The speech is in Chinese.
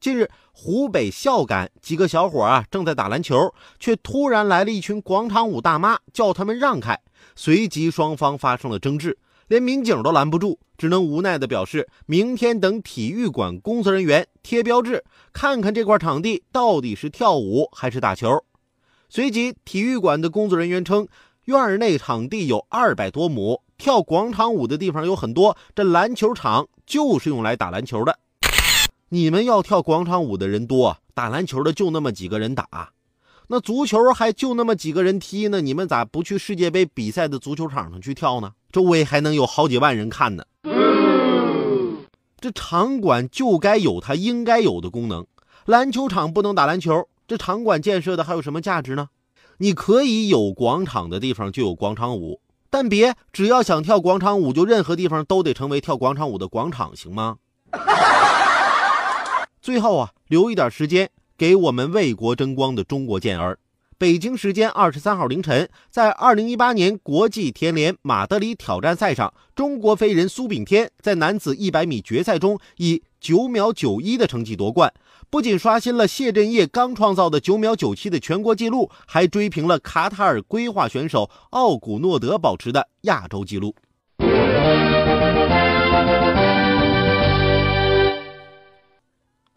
近日，湖北孝感几个小伙啊正在打篮球，却突然来了一群广场舞大妈，叫他们让开。随即双方发生了争执，连民警都拦不住，只能无奈地表示，明天等体育馆工作人员贴标志，看看这块场地到底是跳舞还是打球。随即，体育馆的工作人员称，院内场地有二百多亩，跳广场舞的地方有很多，这篮球场就是用来打篮球的。你们要跳广场舞的人多，打篮球的就那么几个人打，那足球还就那么几个人踢呢？你们咋不去世界杯比赛的足球场上去跳呢？周围还能有好几万人看呢。这场馆就该有它应该有的功能，篮球场不能打篮球，这场馆建设的还有什么价值呢？你可以有广场的地方就有广场舞，但别只要想跳广场舞，就任何地方都得成为跳广场舞的广场，行吗？最后啊，留一点时间给我们为国争光的中国健儿。北京时间二十三号凌晨，在二零一八年国际田联马德里挑战赛上，中国飞人苏炳添在男子一百米决赛中以九秒九一的成绩夺冠，不仅刷新了谢震业刚创造的九秒九七的全国纪录，还追平了卡塔尔规划选手奥古诺德保持的亚洲纪录。